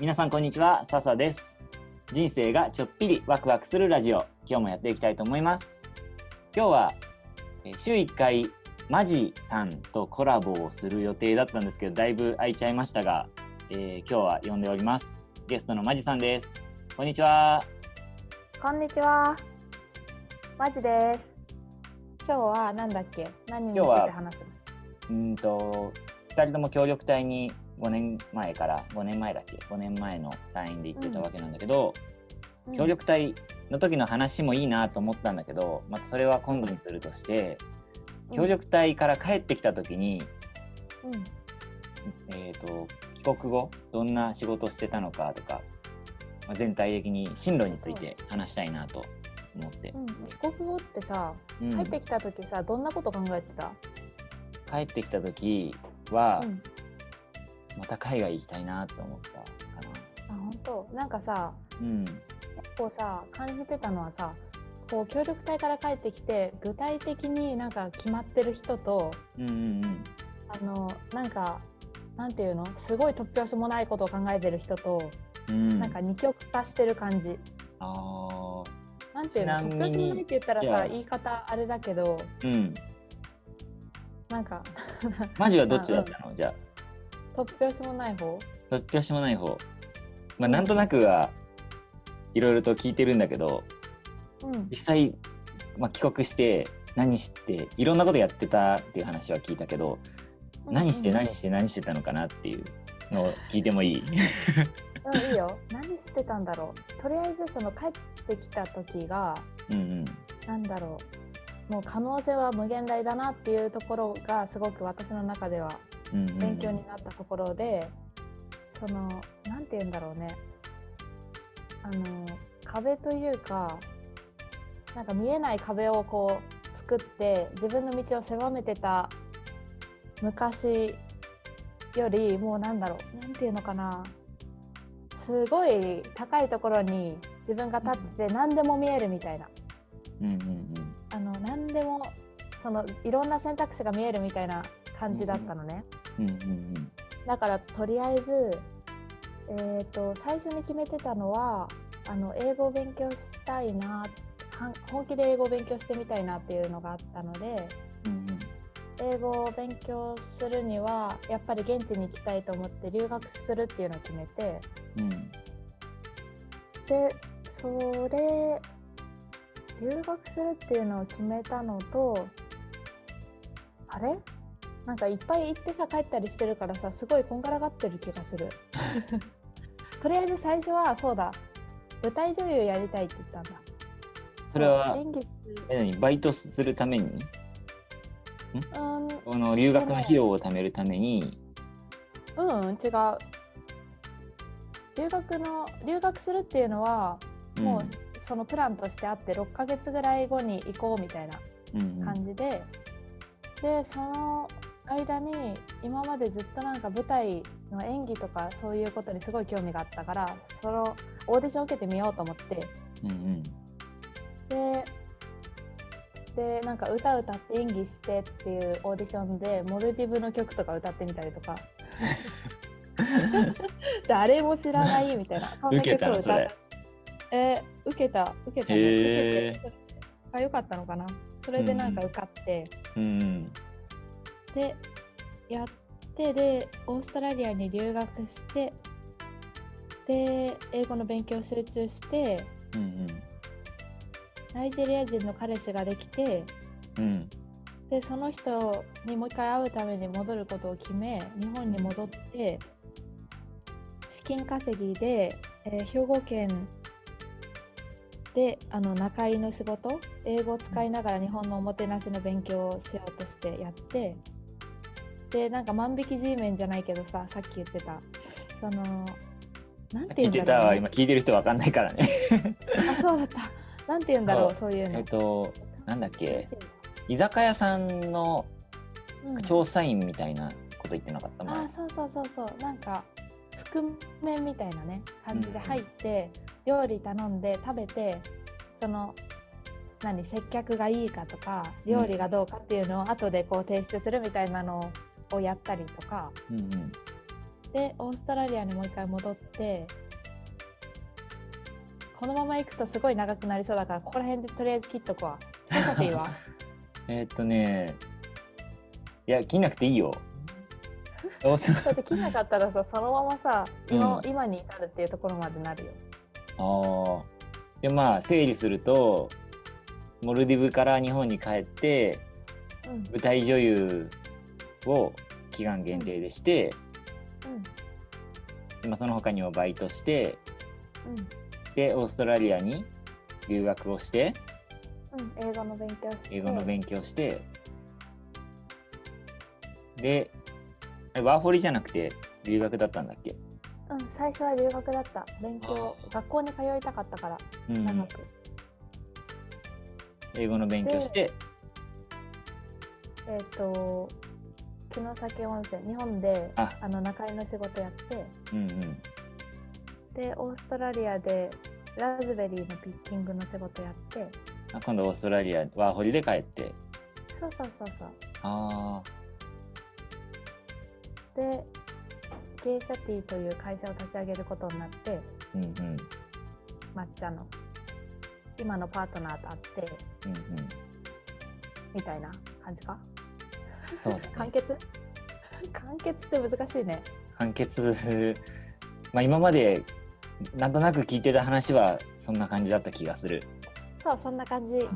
皆さんこんにちは笹です人生がちょっぴりワクワクするラジオ今日もやっていきたいと思います今日はえー週1回マジさんとコラボをする予定だったんですけどだいぶ空いちゃいましたが、えー今日は呼んでおりますゲストのマジさんですこんにちはこんにちは。マジです。今日はなんだっけ？何について話すの？うーんと2人とも協力隊に5年前から5年前だっけ？5年前の隊員で行ってたわけなんだけど、協力隊の時の話もいいなと思ったんだけどまたそれは今度にするとしてうん協力隊から帰ってきた時に、うん。えー、と帰国後どんな仕事をしてたのかとか、まあ、全体的に進路について話したいなと思って、うん。帰国後ってさ、うん帰ってきた時さ、どんなこと考えてた？帰ってきた時は、うん。また海外行きたいなと思ったかな。あ本当？なんかさ、うん。結構さ感じてたのはさ、こう協力隊から帰ってきて具体的になんか決まってる人と、うんうんうん。あのなんかなんていうの？すごい突拍子もないことを考えてる人と、うん。なんか二極化してる感じ。あなんていうの？突拍子もないって言ったらさ言い方あれだけどーうん。なんかマジはどっちだったの、じゃ突拍子もない方？あ突拍子もない方。まあなんとなくはいろいろと聞いてるんだけどうん。実際、まあ、帰国して何していろんなことやってたっていう話は聞いたけど、何して何して何してたのかなっていうのを聞いてもいい？うんいいよ。何してたんだろう。とりあえずその帰ってきた時がうんうん。なんだろう。もう可能性は無限大だなっていうところがすごく私の中ではうんうん勉強になったところで、そのなんて言うんだろうね。あの壁というかなんか見えない壁をこう作って自分の道を狭めてた昔よりもうなんだろうなんていうのかな。すごい高いところに自分が立ってて何でも見えるみたいな。うんうん。あの何でもそのいろんな選択肢が見えるみたいな感じだったのね。うんうんうん。だからとりあえず、えー、と最初に決めてたのはあの英語を勉強したいな本気で英語を勉強してみたいなっていうのがあったのでうんうん。英語を勉強するにはやっぱり現地に行きたいと思って留学するっていうのを決めてうん。でそれ留学するっていうのを決めたのとあれ？なんかいっぱい行ってさ帰ったりしてるからさすごいこんがらがってる気がする。とりあえず最初はそうだ。舞台女優やりたいって言ったんだ。それは何？バイトするために？うん。この留学の費用を貯めるために？うん違う。留学の留学するっていうのはもうそのプランとしてあって6ヶ月ぐらい後に行こうみたいなうんうん。感じで、でその間に今までずっとなんか舞台の演技とかそういうことにすごい興味があったからそのオーディション受けてみようと思って。うんうん。ででなんか歌歌って演技してっていうオーディションでモルディブの曲とか歌ってみたりとか。誰も知らないみたいな。そんな受けたの曲を歌っそれ。えー受けた受けたね受けて。あよかったのかな。それでなんか受かって、うんうんでやってでオーストラリアに留学してで英語の勉強集中してうんナイジェリア人の彼氏ができてうんうん。でその人にもう一回会うために戻ることを決め日本に戻って資金稼ぎで、えー兵庫県であの仲居の仕事英語を使いながら日本のおもてなしの勉強をしようとしてやってでなんか万引き G メンじゃないけどささっき言ってた。そのなんて聞いてたわ言うんだろう、ね、今。聞いてる人わかんないからね。あそうだった。なんて言うんだろうそう。いうの。えっとなんだっけ。居酒屋さんのうん。調査員みたいなこと言ってなかった？前あそうそうそうそう。なんか覆面みたいなね感じで入って、料理頼んで食べてその何接客がいいかとか料理がどうかっていうのを後でこう提出するみたいなのをやったりとか。うんうん。でオーストラリアにもう一回戻って。このまま行くとすごい長くなりそうだからここら辺でとりあえず切っとくわ。えーっとね。いや切んなくていいよ。だって切んなかったらさそのままさ今,、うん。今に至るっていうところまでなるよ。あー。でまあ整理するとモルディブから日本に帰ってうん。舞台女優を期間限定でして、でま、その他にもバイトしてうんでオーストラリアに留学をしてうん英語の勉強して英語の勉強してでワーホリじゃなくて留学だったんだっけ、うん最初は留学だった勉強学校に通いたかったからうん長く、英語の勉強してえっ、と城崎温泉日本であ。あの中居の仕事やってうんうん。でオーストラリアでラズベリーのピッキングの仕事やってあ今度オーストラリアワーホリで帰って。そうそうそうそう。あでゲイシャティという会社を立ち上げることになってーうんうん。抹茶の今のパートナーと会ってうんうん。みたいな感じか？そうだね。完結？完結って難しいね。完結。まあ今までなんとなく聞いてた話はそんな感じだった気がする。そうそんな感じ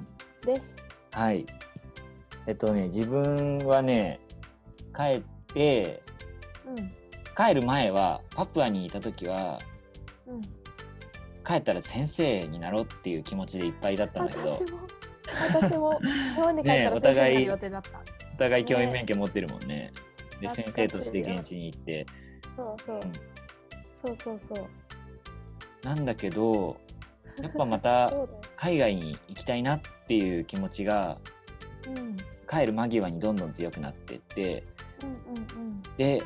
です。はい。えっとね自分はね帰ってうん。帰る前はパプアにいた時はうん。帰ったら先生になろうっていう気持ちでいっぱいだったんだけど。私も。私も。日本に帰ったら先生になる予定だった、お互い教員免許持ってるもんね。で先生として現地に行って。そうそう、うん。そうそうそう。なんだけどやっぱまた 海外に行きたいなっていう気持ちがうん。帰る間際にどんどん強くなってってうんうんで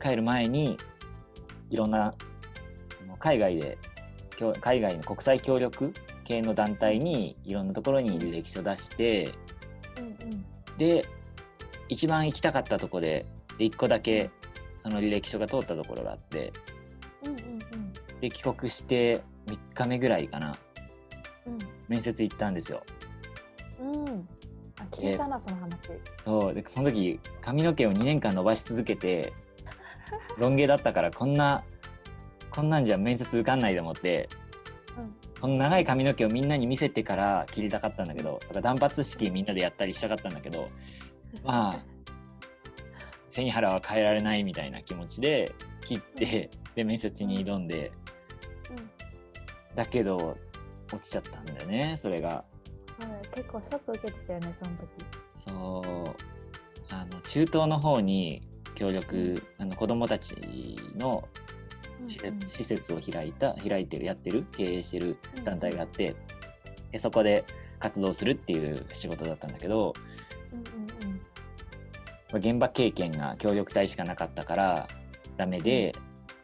帰る前にいろんな海外で海外の国際協力系の団体にいろんなところに履歴書出してうんうん。で一番行きたかったとこでで1個だけその履歴書が通ったところがあってうんうんで帰国して3日目ぐらいかな。うん。面接行ったんですよ。うん。うんあ聞いたなその話。そう。でその時髪の毛を2年間伸ばし続けて ロン毛だったからこんなこんなんじゃ面接受かんないと思ってうん。この長い髪の毛をみんなに見せてから切りたかったんだけどだから断髪式みんなでやったりしたかったんだけどまあ背に腹は変えられないみたいな気持ちで切ってで面接に挑んでうん。だけど落ちちゃったんだよねそれが。結構ショック受けてたよねその時。そう。あの中東の方に協力あの子どもたちの施設,、施設を開いた開いてるやってる経営してる団体があって、でそこで活動するっていう仕事だったんだけど、現場経験が協力隊しかなかったからダメで、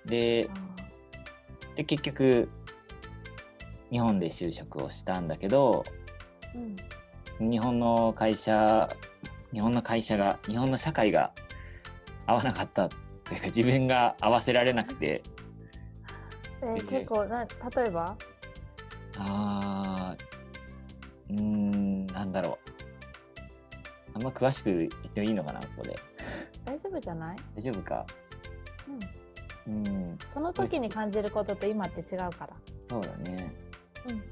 であで結局日本で就職をしたんだけどーうん。日本の会社日本の会社が日本の社会が合わなかったというか自分が合わせられなくて。えーで結構な例えば？あーうーんなんだろうあんま詳しく言ってもいいのかなここで。大丈夫じゃない、大丈夫か？うん、うん。その時に感じることと今って違うから。そうだね。うん。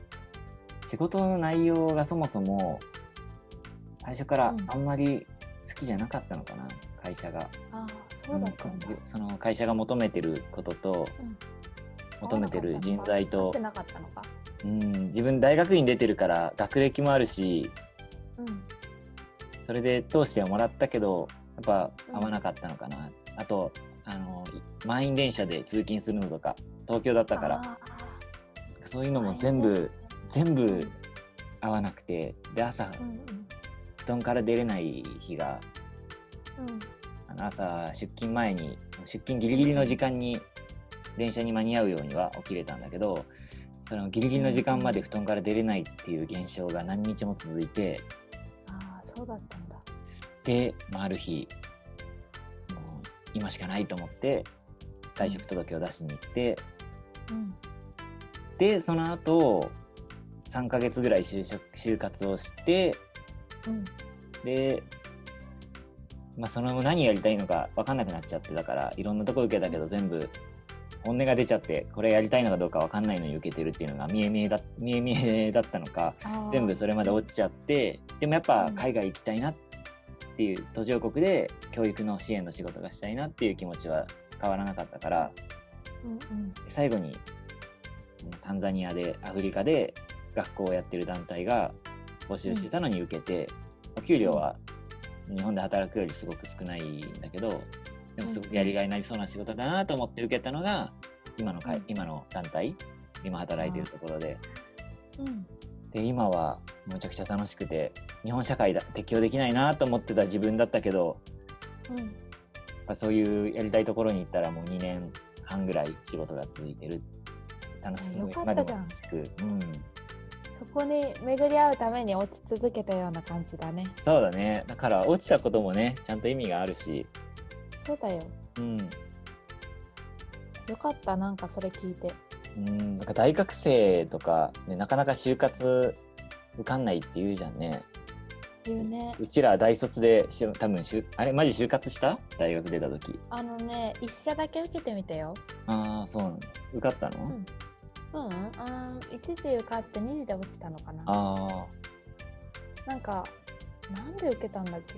仕事の内容がそもそも最初からうん。あんまり好きじゃなかったのかな、会社が。ああそうだったんだ、うんその会社が求めてることと、うん。求めてる人材合となかったのか。うん自分大学院出てるから学歴もあるしうんそれで通してはもらったけどやっぱうん。合わなかったのかな、あとあの満員電車で通勤するのとか東京だったから。あそういうのもー全部全部うん合わなくて。で朝うんうん。布団から出れない日がうん。あの朝出勤前に出勤ギリギリの時間に電車に間に合うようには起きれたんだけどそのギリギリの時間まで布団から出れないっていう現象が何日も続いてそうだったんだ。で、まあ、ある日もう今しかないと思って退職届を出しに行って、うん。でその後3ヶ月ぐらい就職就活をしてうん。で、まあ、その後何やりたいのか分かんなくなっちゃってだからいろんなとこ受けたけど全部本音が出ちゃってこれやりたいのかどうか分かんないのに受けてるっていうのが見え見えだ見え見えだったのか全部それまで落ちちゃってでもやっぱうん。海外行きたいなっていう途上国で教育の支援の仕事がしたいなっていう気持ちは変わらなかったからうんうん。最後にタンザニアでアフリカで学校をやってる団体が募集してたのに受けて、お給料は日本で働くよりすごく少ないんだけどでもすごくやりがいになりそうな仕事だなと思って受けたのが今のかいうん。今の団体今働いてるところで。うん。で今はむちゃくちゃ楽しくて日本社会だ適応できないなと思ってた自分だったけどうん。やっぱそういうやりたいところに行ったらもう2年半ぐらい仕事が続いてる。楽しすごいよかったじゃん。まあでも楽しく。うん。そこに巡り合うために落ち続けたような感じだね。そうだね。だから落ちたこともねちゃんと意味があるしそうだよ。うん。よかったなんかそれ聞いて。うん。なんか大学生とか、ね、なかなか就活受かんないって言うじゃんね。言うね。うちら大卒でしゅ多分しゅあれマジ就活した？大学出た時。あのね一社だけ受けてみたよ。ああそうなんだ。受かったの、うん。うん？あー一時受かって二次で落ちたのかな。ああなんかなんで受けたんだっけ？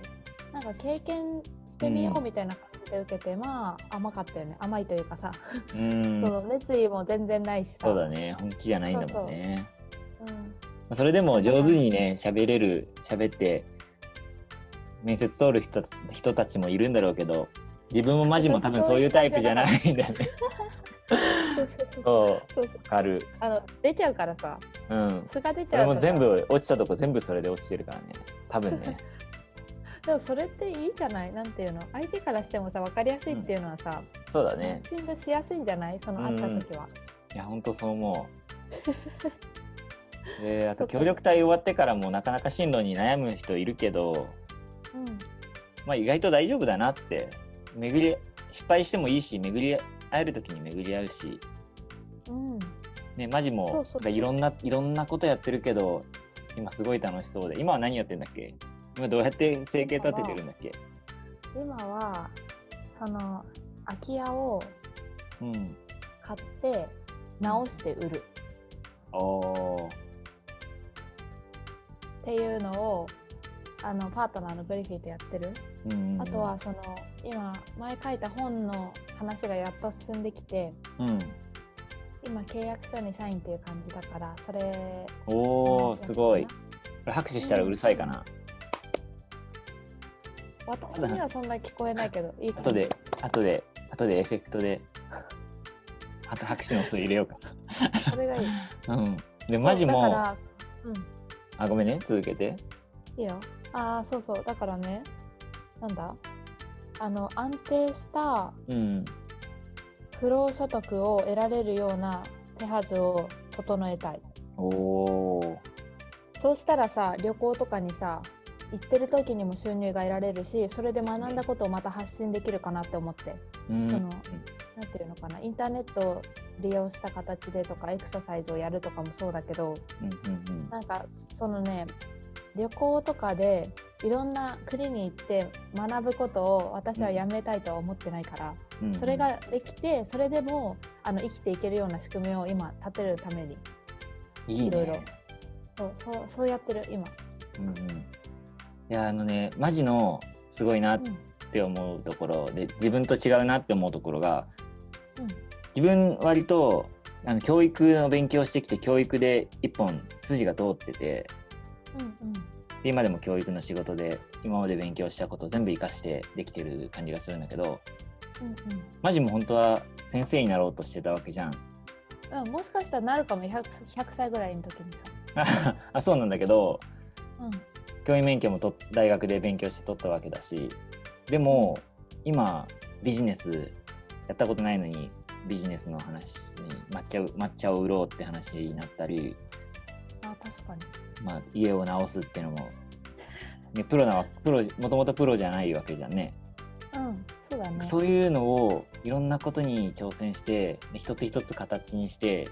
なんか経験してみよううん。みたいな感じで受けて、まあ甘かったよね。甘いというかさ、うん。そう熱意も全然ないしさ。そうだね。本気じゃないんだもんね。うん。それでも上手にね喋れる喋って面接通る人た人たちもいるんだろうけど自分もマジも多分そういうタイプじゃないんだよね。そうそうそう。そう。そうそう。わかる。あの出ちゃうからさ。うん。素が出ちゃうも全部落ちたとこ全部それで落ちてるからね。多分ねでもそれっていいじゃない？なんていうの？相手からしてもさ分かりやすいっていうのはさ、そうだね。マッチングしやすいんじゃない？その会った時は、いやほんとそう思う。であと協力隊終わってからもなかなか進路に悩む人いるけどうん。まあ意外と大丈夫だなって。巡り失敗してもいいし巡り会える時に巡り合うし。うん。ねマジもいろんないろんなことやってるけど今すごい楽しそうで。今は何やってんだっけ？今どうやって生計立ててるんだっけ？今はその空き家をうん買って直して売る。おーっていうのをあのパートナーのブリフィーとやってる、うんあとはその今前書いた本の話がやっと進んできてうん。今契約書にサインっていう感じだからそれおーすごい。これ拍手したらうるさいかな私にはそんな聞こえないけど いい後で後で後でエフェクトで あと拍手の音入れようか。それがいい。うん。でマジもだからうん。あごめんね。続けて。いいよ。ああそうそう。だからねなんだ？あの安定したうん。不労所得を得られるような手はずを整えたい。おおそうしたらさ旅行とかにさ行ってる時にも収入が得られるしそれで学んだことをまた発信できるかなって思って。うん。そのなんていうのかなインターネットを利用した形でとかエクササイズをやるとかもそうだけどうんうんなんかそのね旅行とかでいろんな国に行って学ぶことを私はやめたいとは思ってないから、うんうん。それができてそれでもあの生きていけるような仕組みを今立てるためにいろいろ。そうそうそうやってる今。うんうんいやあのねマジのすごいなっうんて思うところで自分と違うなって思うところがうん自分割とあの教育の勉強してきて教育で一本筋が通っててうんで今でも教育の仕事で今まで勉強したこと全部活かしてできてる感じがするんだけどうんうんマジも本当は先生になろうとしてたわけじゃん。うんうん、もしかしたらなるかも 100, 100歳ぐらいの時にさ。あそうなんだけどうん教員免許もと大学で勉強して取ったわけだしでも今ビジネスやったことないのにビジネスの話に抹茶を抹茶を売ろうって話になったり、あ確かに。まあ、家を直すっていうのも、ね、プロなわプロもともとプロじゃないわけじゃんね。うん、そうだね。そういうのをいろんなことに挑戦して一つ一つ形にして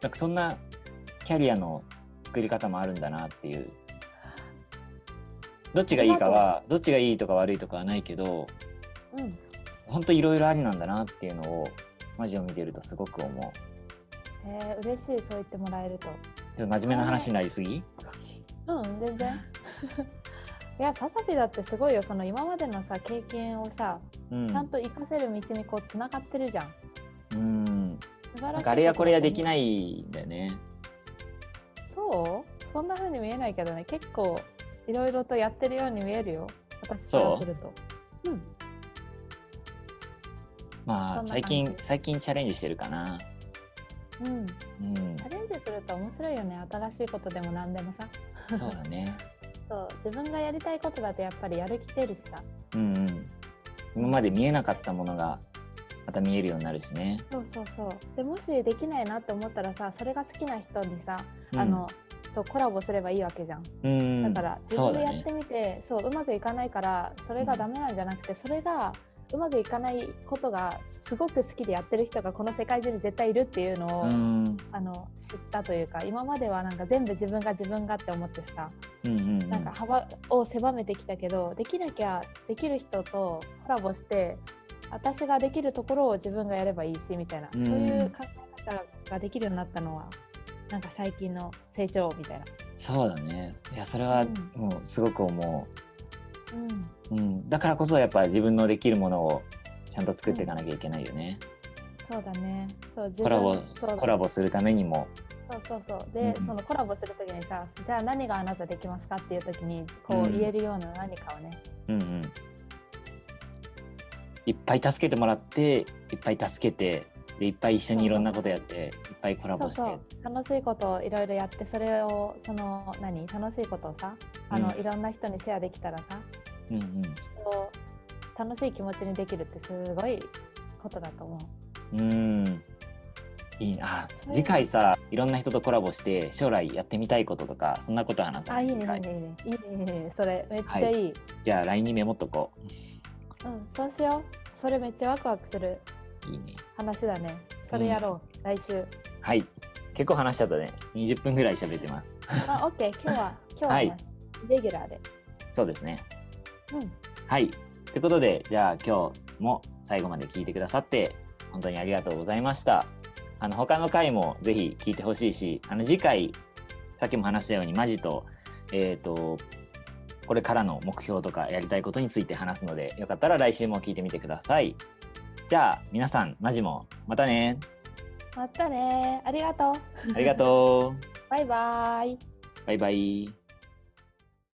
なんかそんなキャリアの作り方もあるんだなっていうどっちがいいかはどっちがいいとか悪いとかはないけどうん。本当いろいろありなんだなっていうのをマジを見てるとすごく思うえー、嬉しいそう言ってもらえると。ちょっと真面目な話になりすぎ？うん、全然。いや、ササピだってすごいよ。その今までのさ、経験をさ、うんちゃんと活かせる道にこう、つながってるじゃん。うん素晴らしい。あれやこれやできないいんだよねそう？そんな風に見えないけどね、結構、いろいろとやってるように見えるよ。私からすると。うん。まあ最近最近チャレンジしてるかなうん。うんチャレンジすると面白いよね。新しいことでも何でもさ。そうだね そう。自分がやりたいことだとやっぱりやる気出るしさ。うんうん今まで見えなかったものがまた見えるようになるしね、そうそうそう。でもしできないなって思ったらさ、それが好きな人にさ、うんあの、とコラボすればいいわけじゃん。うん。だから自分でやってみてそう,、うまくいかないからそれがダメなんじゃなくて、それがうまくいかないことがすごく好きでやってる人がこの世界中に絶対いるっていうのを、うん。あの知ったというか今まではなんか全部自分が自分がって思ってさ、うんうんうん。なんか幅を狭めてきたけどできなきゃできる人とコラボして私ができるところを自分がやればいいしみたいな、うん。そういう考え方ができるようになったのはなんか最近の成長みたいな。そうだね。いやそれはうん。もうすごく思う。ん。う、うん、だからこそやっぱ自分のできるものをちゃんと作っていかなきゃいけないよね、そうだね。そうコラボコラボするためにも。そうそうそう。で、うんそのコラボするときにさ、じゃあ何があなたできますかっていうときに、こううん。言えるような何かをね。うんうん。いっぱい助けてもらっていっぱい助けてでいっぱい一緒にいろんなことやっていっぱいコラボして。楽しいことをいろいろやって、それを、その、何？楽しいことをさ、あの、うんいろんな人にシェアできたらさ、うんうん楽しい気持ちにできるってすごいことだと思う。うんいいな次回さいろんな人とコラボして将来やってみたいこととかそんなこと話そうあ、いいね、いいね、いいね。いいね、いいね。それ、めっちゃいい。じゃあ LINE にメモっとこうん、そうしよう。それめっちゃワクワクするういいね。話だね。それやろう、来週。はい。結構話しちゃったね。20分ぐらい喋ってます。あ、オッケー。今日は、今日は、はい。ねレギュラーで。そうですね。うん。はい。ということでじゃあ今日も最後まで聞いてくださって本当にありがとうございました。あの他の回もぜひ聞いてほしいしあの次回さっきも話したようにマジとえっ、とこれからの目標とかやりたいことについて話すのでよかったら来週も聞いてみてくださいじゃあ皆さんマジもまたねまたねありがとう。ありがとう バイバイ。バイバイ